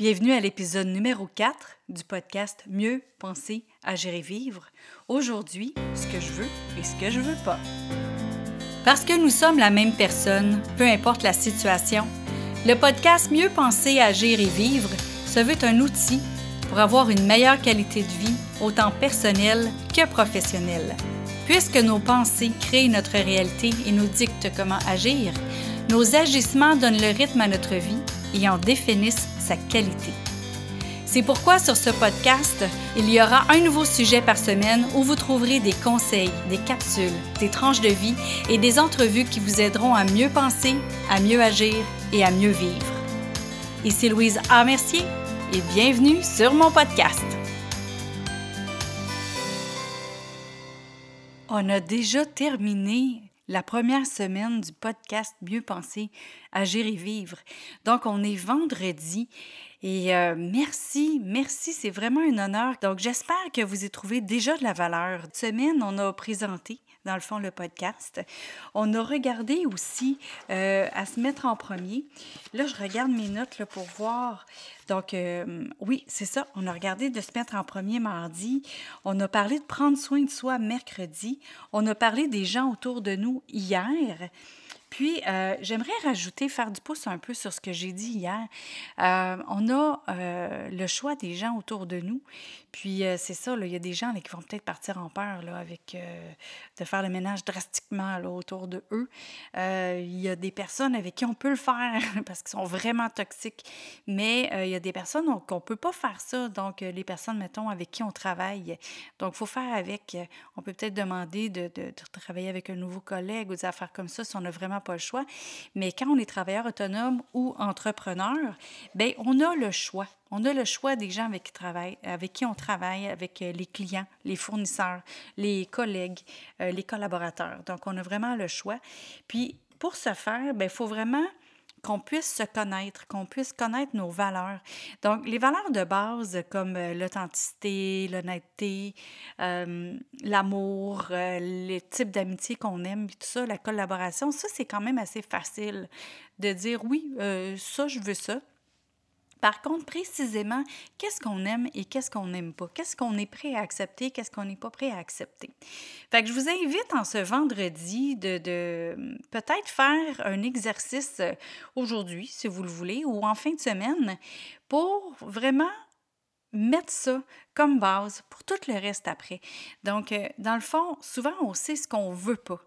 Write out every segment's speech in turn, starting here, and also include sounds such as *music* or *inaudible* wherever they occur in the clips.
Bienvenue à l'épisode numéro 4 du podcast Mieux penser, agir et vivre. Aujourd'hui, ce que je veux et ce que je veux pas. Parce que nous sommes la même personne, peu importe la situation, le podcast Mieux penser, agir et vivre se veut un outil pour avoir une meilleure qualité de vie, autant personnelle que professionnelle. Puisque nos pensées créent notre réalité et nous dictent comment agir, nos agissements donnent le rythme à notre vie et en définissent sa qualité. C'est pourquoi sur ce podcast, il y aura un nouveau sujet par semaine où vous trouverez des conseils, des capsules, des tranches de vie et des entrevues qui vous aideront à mieux penser, à mieux agir et à mieux vivre. Ici Louise A. Mercier et bienvenue sur mon podcast. On a déjà terminé la première semaine du podcast Mieux penser, agir et vivre. Donc, on est vendredi et euh, merci, merci, c'est vraiment un honneur. Donc, j'espère que vous avez trouvé déjà de la valeur. Cette semaine, on a présenté dans le fond, le podcast. On a regardé aussi euh, à se mettre en premier. Là, je regarde mes notes pour voir. Donc, euh, oui, c'est ça. On a regardé de se mettre en premier mardi. On a parlé de prendre soin de soi mercredi. On a parlé des gens autour de nous hier. Puis, euh, j'aimerais rajouter, faire du pouce un peu sur ce que j'ai dit hier. Euh, on a euh, le choix des gens autour de nous. Puis, c'est ça, il y a des gens là, qui vont peut-être partir en peur là, avec de faire le ménage drastiquement là, autour de eux. Il y a des personnes avec qui on peut le faire *laughs* parce qu'ils sont vraiment toxiques. Mais il y a des personnes qu'on ne peut pas faire ça. Donc, les personnes, mettons, avec qui on travaille. Donc, il faut faire avec. On peut peut-être demander de, de, travailler avec un nouveau collègue ou des affaires comme ça si on a vraiment pas le choix. Mais quand on est travailleur autonome ou entrepreneur, bien, on a le choix. On a le choix des gens avec qui, travaille, avec qui on travaille, avec euh, les clients, les fournisseurs, les collègues, euh, les collaborateurs. Donc, on a vraiment le choix. Puis, pour ce faire, il faut vraiment qu'on puisse se connaître, qu'on puisse connaître nos valeurs. Donc, les valeurs de base comme euh, l'authenticité, l'honnêteté, euh, l'amour, euh, les types d'amitié qu'on aime, tout ça, la collaboration, ça, c'est quand même assez facile de dire oui, ça, je veux ça. Par contre, précisément, qu'est-ce qu'on aime et qu'est-ce qu'on n'aime pas? Qu'est-ce qu'on est prêt à accepter? Qu'est-ce qu'on n'est pas prêt à accepter? Fait je vous invite en ce vendredi de, de peut-être faire un exercice euh, aujourd'hui, si vous le voulez, ou en fin de semaine, pour vraiment mettre ça comme base pour tout le reste après. Donc, euh, dans le fond, souvent, on sait ce qu'on veut pas.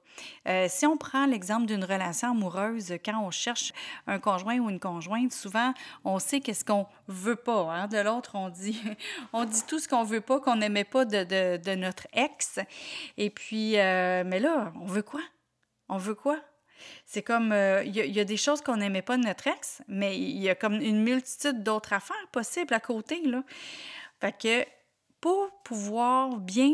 Euh, si on prend l'exemple d'une relation amoureuse, quand on cherche un conjoint ou une conjointe, souvent, on sait qu'est-ce qu'on veut pas. Hein. De l'autre, on dit, *laughs* on dit tout ce qu'on veut pas, qu'on n'aimait pas de, de, notre ex. Et puis, euh, mais là, on veut quoi? On veut quoi? C'est comme, euh, il y, a des choses qu'on n'aimait pas de notre ex, mais il y a comme une multitude d'autres affaires possibles à côté, là. Fait que pour pouvoir bien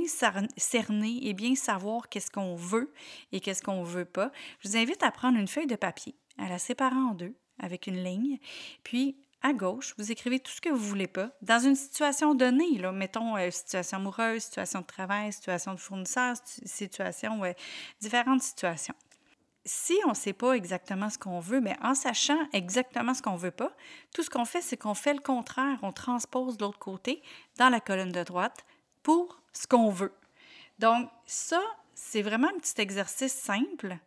cerner et bien savoir qu'est-ce qu'on veut et qu'est-ce qu'on veut pas, je vous invite à prendre une feuille de papier, à la séparer en deux avec une ligne, puis à gauche, vous écrivez tout ce que vous voulez pas dans une situation donnée, là, mettons euh, situation amoureuse, situation de travail, situation de fournisseur, situation, différentes situations si on ne sait pas exactement ce qu'on veut, mais en sachant exactement ce qu'on ne veut pas, tout ce qu'on fait, c'est qu'on fait le contraire. On transpose de l'autre côté dans la colonne de droite pour ce qu'on veut. Donc, ça, c'est vraiment un petit exercice simple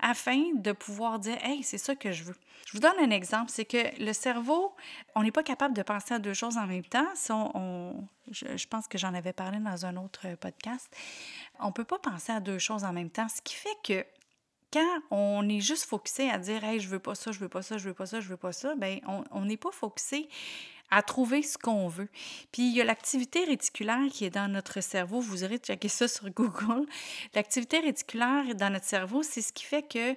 afin de pouvoir dire Hey, c'est ça que je veux. Je vous donne un exemple c'est que le cerveau, on n'est pas capable de penser à deux choses en même temps. je, je, pense que j'en avais parlé dans un autre podcast. On ne peut pas penser à deux choses en même temps, ce qui fait que quand on est juste focusé à dire Hey, je veux pas ça, je veux pas ça, je veux pas ça, je veux pas ça, ben on n'est pas focusé à trouver ce qu'on veut. Puis il y a l'activité réticulaire qui est dans notre cerveau. Vous aurez checké ça sur Google. L'activité réticulaire dans notre cerveau, c'est ce qui fait que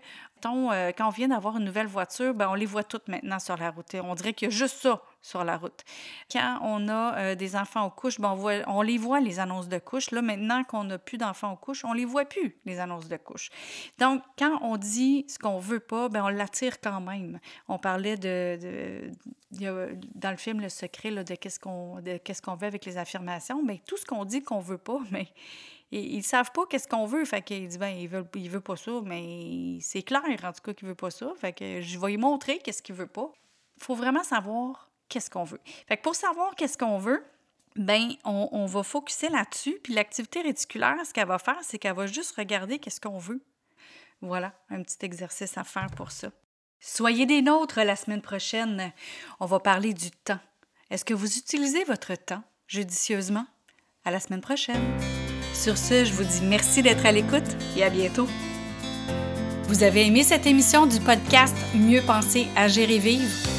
euh, quand on vient d'avoir une nouvelle voiture, ben, on les voit toutes maintenant sur la route. On dirait qu'il y a juste ça sur la route. Quand on a euh, des enfants aux couches, ben, on, voit, on les voit, les annonces de couches. Là, maintenant qu'on n'a plus d'enfants aux couches, on les voit plus, les annonces de couches. Donc, quand on dit ce qu'on veut pas, ben, on l'attire quand même. On parlait de, dans le film Le Secret là, de qu'est-ce qu'on qu'est-ce qu'on veut avec les affirmations. Bien, tout ce qu'on dit qu'on veut pas, mais *laughs* ils ne savent pas qu'est-ce qu'on veut. Fait qu'il dit, ben, il veut, veut pas ça, mais c'est clair, en tout cas, qu'il veut pas ça. Fait que je vais lui montrer qu'est-ce qu'il veut pas. Il faut vraiment savoir qu'est-ce qu'on veut. Fait que pour savoir qu'est-ce qu'on veut, ben on, va focuser là-dessus. Puis l'activité réticulaire, ce qu'elle va faire, c'est qu'elle va juste regarder qu'est-ce qu'on veut. Voilà, un petit exercice à faire pour ça. Soyez des nôtres la semaine prochaine. On va parler du temps. Est-ce que vous utilisez votre temps judicieusement? À la semaine prochaine. Sur ce, je vous dis merci d'être à l'écoute et à bientôt. Vous avez aimé cette émission du podcast Mieux penser, agir et vivre?